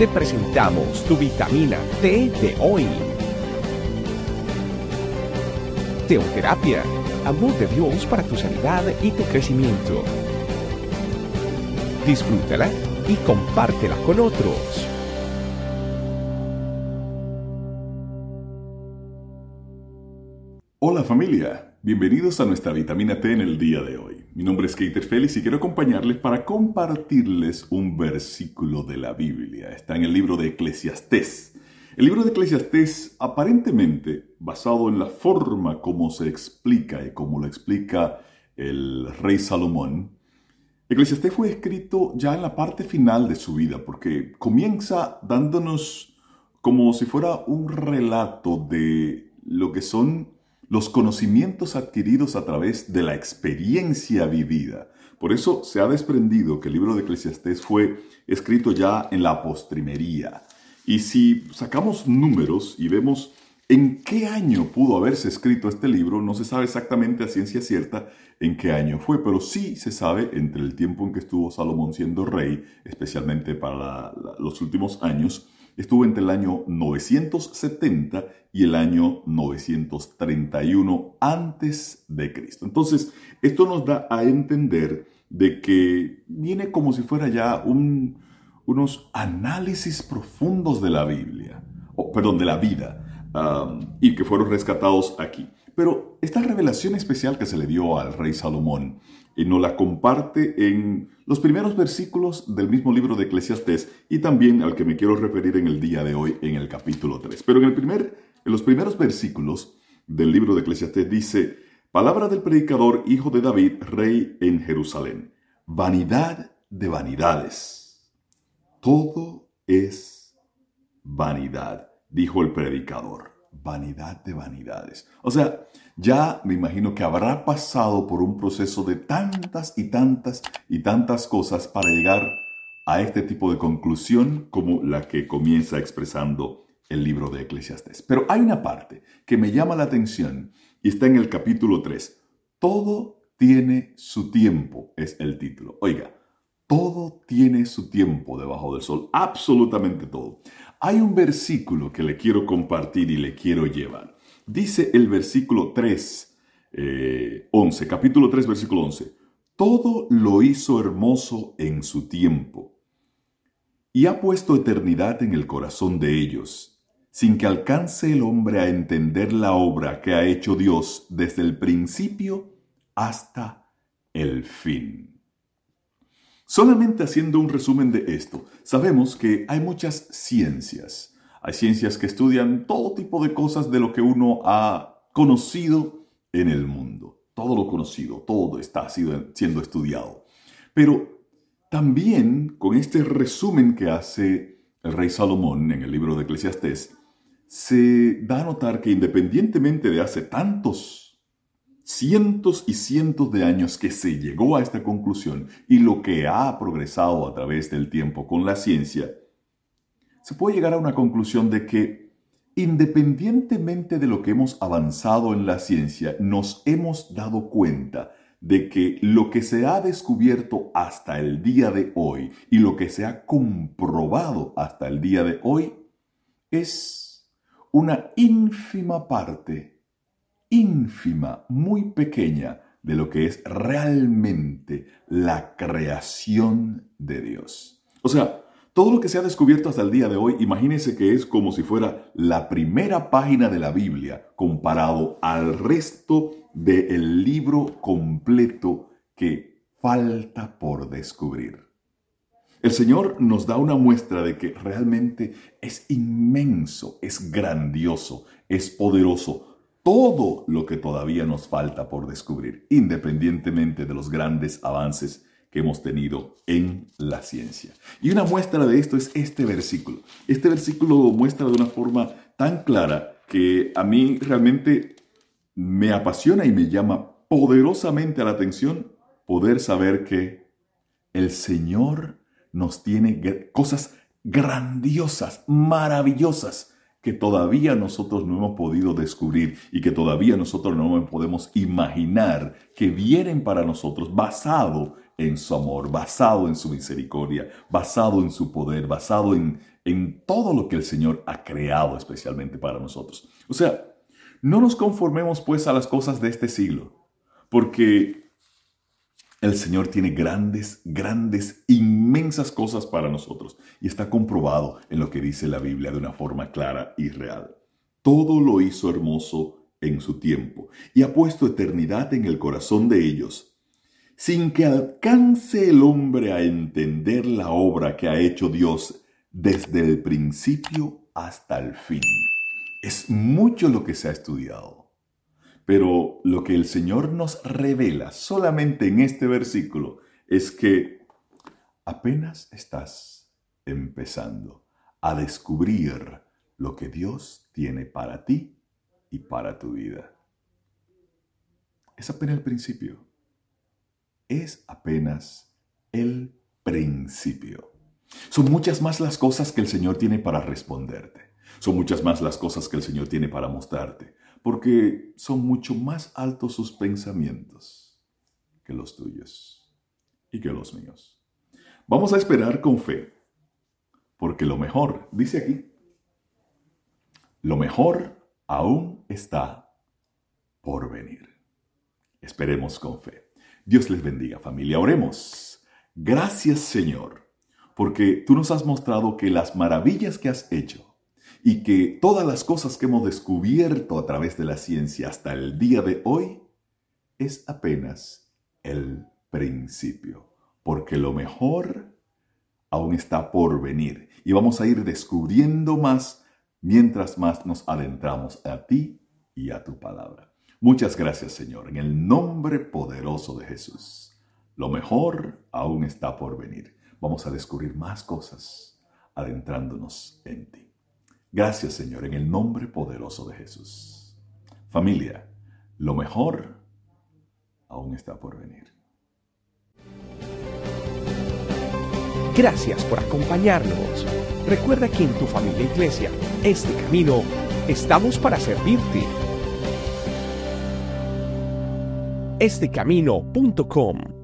te presentamos tu vitamina T de hoy. Teoterapia, amor de Dios para tu sanidad y tu crecimiento. Disfrútala y compártela con otros. Hola familia, bienvenidos a nuestra vitamina T en el día de hoy. Mi nombre es Keiter Félix y quiero acompañarles para compartirles un versículo de la Biblia. Está en el libro de Eclesiastés. El libro de Eclesiastés, aparentemente basado en la forma como se explica y como lo explica el rey Salomón, Eclesiastés fue escrito ya en la parte final de su vida, porque comienza dándonos como si fuera un relato de lo que son los conocimientos adquiridos a través de la experiencia vivida. Por eso se ha desprendido que el libro de Eclesiastés fue escrito ya en la postrimería. Y si sacamos números y vemos en qué año pudo haberse escrito este libro, no se sabe exactamente a ciencia cierta en qué año fue, pero sí se sabe entre el tiempo en que estuvo Salomón siendo rey, especialmente para los últimos años, estuvo entre el año 970 y el año 931 antes de Cristo. Entonces, esto nos da a entender de que viene como si fuera ya unos análisis profundos de la Biblia, o perdón, de la vida, um, y que fueron rescatados aquí. Pero esta revelación especial que se le dio al rey Salomón y nos la comparte en los primeros versículos del mismo libro de Eclesiastés y también al que me quiero referir en el día de hoy en el capítulo 3. Pero en, el primer, en los primeros versículos del libro de Eclesiastés dice, Palabra del predicador, hijo de David, rey en Jerusalén. Vanidad de vanidades. Todo es vanidad, dijo el predicador vanidad de vanidades. O sea, ya me imagino que habrá pasado por un proceso de tantas y tantas y tantas cosas para llegar a este tipo de conclusión como la que comienza expresando el libro de Eclesiastés. Pero hay una parte que me llama la atención y está en el capítulo 3. Todo tiene su tiempo, es el título. Oiga, todo tiene su tiempo debajo del sol, absolutamente todo. Hay un versículo que le quiero compartir y le quiero llevar. Dice el versículo 3, 11, eh, capítulo 3, versículo 11. Todo lo hizo hermoso en su tiempo y ha puesto eternidad en el corazón de ellos, sin que alcance el hombre a entender la obra que ha hecho Dios desde el principio hasta el fin. Solamente haciendo un resumen de esto, sabemos que hay muchas ciencias. Hay ciencias que estudian todo tipo de cosas de lo que uno ha conocido en el mundo. Todo lo conocido, todo está siendo estudiado. Pero también con este resumen que hace el rey Salomón en el libro de Eclesiastés, se da a notar que independientemente de hace tantos cientos y cientos de años que se llegó a esta conclusión y lo que ha progresado a través del tiempo con la ciencia, se puede llegar a una conclusión de que independientemente de lo que hemos avanzado en la ciencia, nos hemos dado cuenta de que lo que se ha descubierto hasta el día de hoy y lo que se ha comprobado hasta el día de hoy es una ínfima parte ínfima, muy pequeña de lo que es realmente la creación de Dios. O sea, todo lo que se ha descubierto hasta el día de hoy, imagínense que es como si fuera la primera página de la Biblia comparado al resto del libro completo que falta por descubrir. El Señor nos da una muestra de que realmente es inmenso, es grandioso, es poderoso, todo lo que todavía nos falta por descubrir, independientemente de los grandes avances que hemos tenido en la ciencia. Y una muestra de esto es este versículo. Este versículo muestra de una forma tan clara que a mí realmente me apasiona y me llama poderosamente a la atención poder saber que el Señor nos tiene cosas grandiosas, maravillosas que todavía nosotros no hemos podido descubrir y que todavía nosotros no podemos imaginar que vienen para nosotros basado en su amor, basado en su misericordia, basado en su poder, basado en, en todo lo que el Señor ha creado especialmente para nosotros. O sea, no nos conformemos pues a las cosas de este siglo, porque el Señor tiene grandes, grandes, inmensas cosas para nosotros y está comprobado en lo que dice la Biblia de una forma clara y real. Todo lo hizo hermoso en su tiempo y ha puesto eternidad en el corazón de ellos, sin que alcance el hombre a entender la obra que ha hecho Dios desde el principio hasta el fin. Es mucho lo que se ha estudiado, pero lo que el Señor nos revela solamente en este versículo es que apenas estás empezando a descubrir lo que Dios tiene para ti y para tu vida. Es apenas el principio. Es apenas el principio. Son muchas más las cosas que el Señor tiene para responderte. Son muchas más las cosas que el Señor tiene para mostrarte. Porque son mucho más altos sus pensamientos que los tuyos y que los míos. Vamos a esperar con fe. Porque lo mejor, dice aquí, lo mejor aún está por venir. Esperemos con fe. Dios les bendiga familia. Oremos. Gracias Señor, porque tú nos has mostrado que las maravillas que has hecho y que todas las cosas que hemos descubierto a través de la ciencia hasta el día de hoy es apenas el principio, porque lo mejor aún está por venir y vamos a ir descubriendo más mientras más nos adentramos a ti y a tu palabra. Muchas gracias Señor, en el nombre poderoso de Jesús. Lo mejor aún está por venir. Vamos a descubrir más cosas adentrándonos en ti. Gracias Señor, en el nombre poderoso de Jesús. Familia, lo mejor aún está por venir. Gracias por acompañarnos. Recuerda que en tu familia iglesia, este camino, estamos para servirte. Estecamino.com